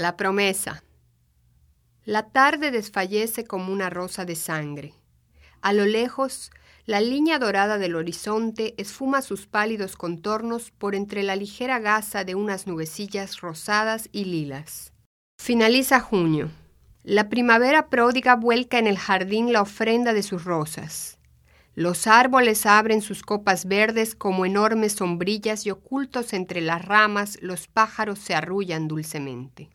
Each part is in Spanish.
La promesa. La tarde desfallece como una rosa de sangre. A lo lejos, la línea dorada del horizonte esfuma sus pálidos contornos por entre la ligera gasa de unas nubecillas rosadas y lilas. Finaliza junio. La primavera pródiga vuelca en el jardín la ofrenda de sus rosas. Los árboles abren sus copas verdes como enormes sombrillas y ocultos entre las ramas los pájaros se arrullan dulcemente.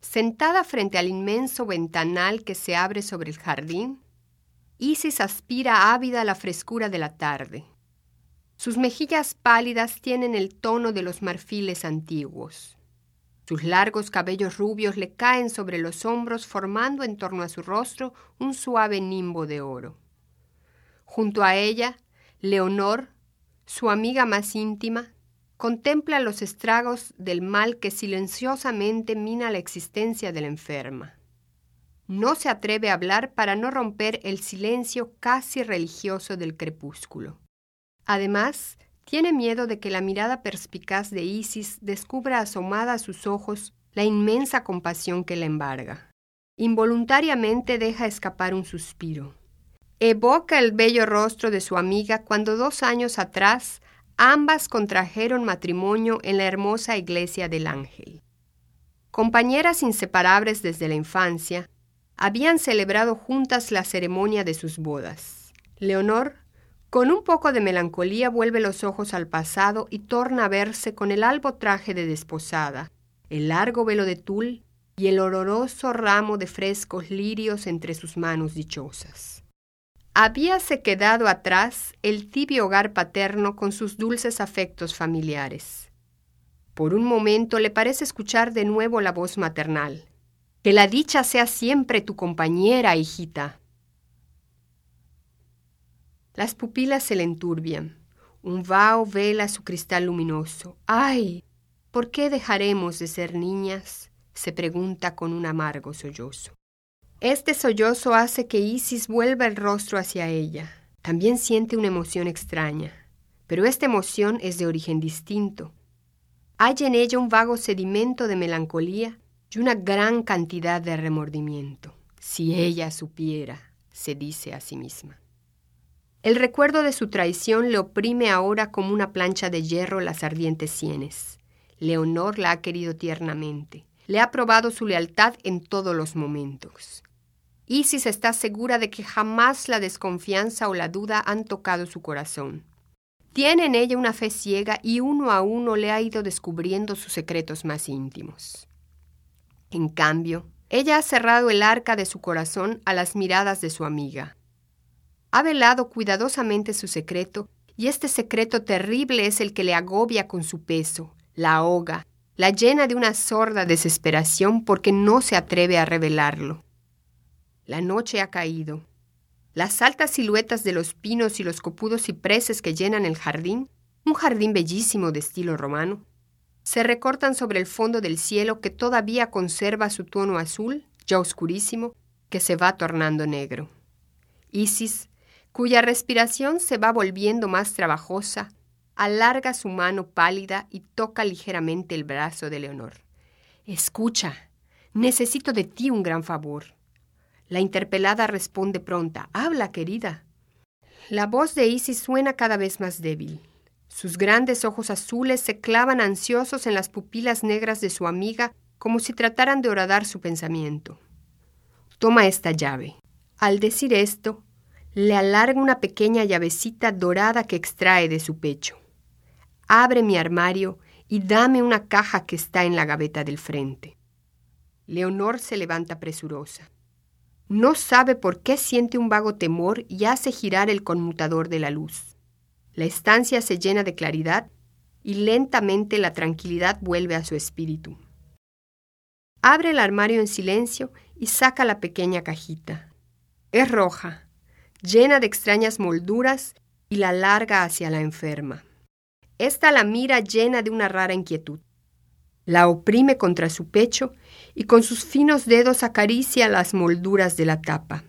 Sentada frente al inmenso ventanal que se abre sobre el jardín, Isis aspira ávida la frescura de la tarde. Sus mejillas pálidas tienen el tono de los marfiles antiguos. Sus largos cabellos rubios le caen sobre los hombros formando en torno a su rostro un suave nimbo de oro. Junto a ella, Leonor, su amiga más íntima, contempla los estragos del mal que silenciosamente mina la existencia de la enferma. No se atreve a hablar para no romper el silencio casi religioso del crepúsculo. Además, tiene miedo de que la mirada perspicaz de Isis descubra asomada a sus ojos la inmensa compasión que la embarga. Involuntariamente deja escapar un suspiro. Evoca el bello rostro de su amiga cuando dos años atrás ambas contrajeron matrimonio en la hermosa iglesia del Ángel. Compañeras inseparables desde la infancia, habían celebrado juntas la ceremonia de sus bodas. Leonor, con un poco de melancolía, vuelve los ojos al pasado y torna a verse con el albo traje de desposada, el largo velo de tul y el oloroso ramo de frescos lirios entre sus manos dichosas. Habíase quedado atrás el tibio hogar paterno con sus dulces afectos familiares. Por un momento le parece escuchar de nuevo la voz maternal. Que la dicha sea siempre tu compañera, hijita. Las pupilas se le enturbian. Un vaho vela su cristal luminoso. ¡Ay! ¿Por qué dejaremos de ser niñas? se pregunta con un amargo sollozo. Este sollozo hace que Isis vuelva el rostro hacia ella. También siente una emoción extraña, pero esta emoción es de origen distinto. Hay en ella un vago sedimento de melancolía y una gran cantidad de remordimiento. Si ella supiera, se dice a sí misma. El recuerdo de su traición le oprime ahora como una plancha de hierro las ardientes sienes. Leonor la ha querido tiernamente. Le ha probado su lealtad en todos los momentos. Isis está segura de que jamás la desconfianza o la duda han tocado su corazón. Tiene en ella una fe ciega y uno a uno le ha ido descubriendo sus secretos más íntimos. En cambio, ella ha cerrado el arca de su corazón a las miradas de su amiga. Ha velado cuidadosamente su secreto, y este secreto terrible es el que le agobia con su peso, la ahoga, la llena de una sorda desesperación porque no se atreve a revelarlo. La noche ha caído. Las altas siluetas de los pinos y los copudos cipreses que llenan el jardín, un jardín bellísimo de estilo romano, se recortan sobre el fondo del cielo que todavía conserva su tono azul, ya oscurísimo, que se va tornando negro. Isis, cuya respiración se va volviendo más trabajosa, alarga su mano pálida y toca ligeramente el brazo de Leonor. Escucha, necesito de ti un gran favor. La interpelada responde pronta. Habla, querida. La voz de Isis suena cada vez más débil. Sus grandes ojos azules se clavan ansiosos en las pupilas negras de su amiga como si trataran de horadar su pensamiento. Toma esta llave. Al decir esto, le alarga una pequeña llavecita dorada que extrae de su pecho. Abre mi armario y dame una caja que está en la gaveta del frente. Leonor se levanta presurosa. No sabe por qué siente un vago temor y hace girar el conmutador de la luz. La estancia se llena de claridad y lentamente la tranquilidad vuelve a su espíritu. Abre el armario en silencio y saca la pequeña cajita. Es roja, llena de extrañas molduras y la larga hacia la enferma. Esta la mira llena de una rara inquietud. La oprime contra su pecho y con sus finos dedos acaricia las molduras de la tapa.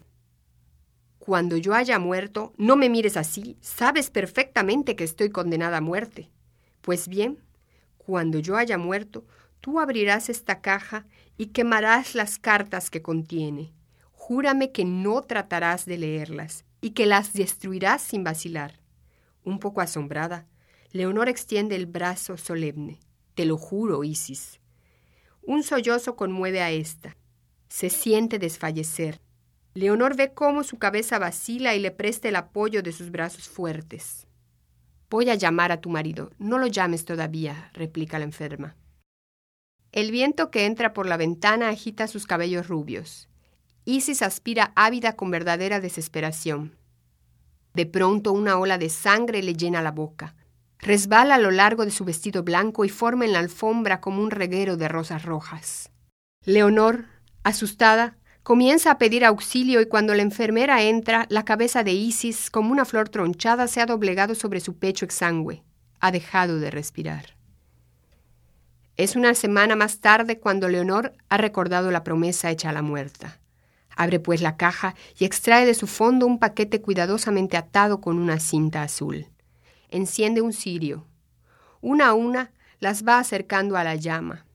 Cuando yo haya muerto, no me mires así, sabes perfectamente que estoy condenada a muerte. Pues bien, cuando yo haya muerto, Tú abrirás esta caja y quemarás las cartas que contiene. Júrame que no tratarás de leerlas y que las destruirás sin vacilar. Un poco asombrada, Leonor extiende el brazo solemne. Te lo juro, Isis. Un sollozo conmueve a ésta. Se siente desfallecer. Leonor ve cómo su cabeza vacila y le presta el apoyo de sus brazos fuertes. Voy a llamar a tu marido. No lo llames todavía, replica la enferma. El viento que entra por la ventana agita sus cabellos rubios. Isis aspira ávida con verdadera desesperación. De pronto una ola de sangre le llena la boca. Resbala a lo largo de su vestido blanco y forma en la alfombra como un reguero de rosas rojas. Leonor, asustada, comienza a pedir auxilio y cuando la enfermera entra, la cabeza de Isis, como una flor tronchada, se ha doblegado sobre su pecho exangüe. Ha dejado de respirar. Es una semana más tarde cuando Leonor ha recordado la promesa hecha a la muerta. Abre pues la caja y extrae de su fondo un paquete cuidadosamente atado con una cinta azul enciende un cirio. Una a una las va acercando a la llama.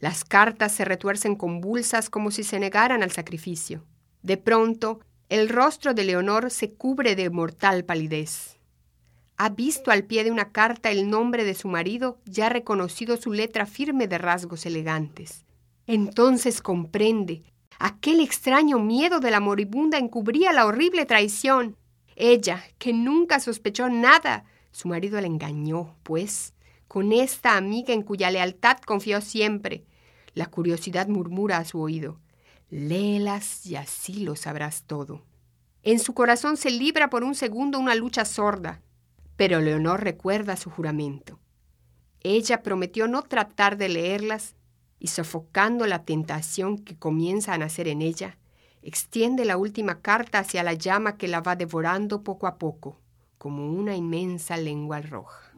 Las cartas se retuercen convulsas como si se negaran al sacrificio. De pronto, el rostro de Leonor se cubre de mortal palidez. Ha visto al pie de una carta el nombre de su marido y ha reconocido su letra firme de rasgos elegantes. Entonces comprende. Aquel extraño miedo de la moribunda encubría la horrible traición. Ella, que nunca sospechó nada, su marido la engañó, pues, con esta amiga en cuya lealtad confió siempre. La curiosidad murmura a su oído. Léelas y así lo sabrás todo. En su corazón se libra por un segundo una lucha sorda, pero Leonor recuerda su juramento. Ella prometió no tratar de leerlas y sofocando la tentación que comienza a nacer en ella, extiende la última carta hacia la llama que la va devorando poco a poco como una inmensa lengua roja.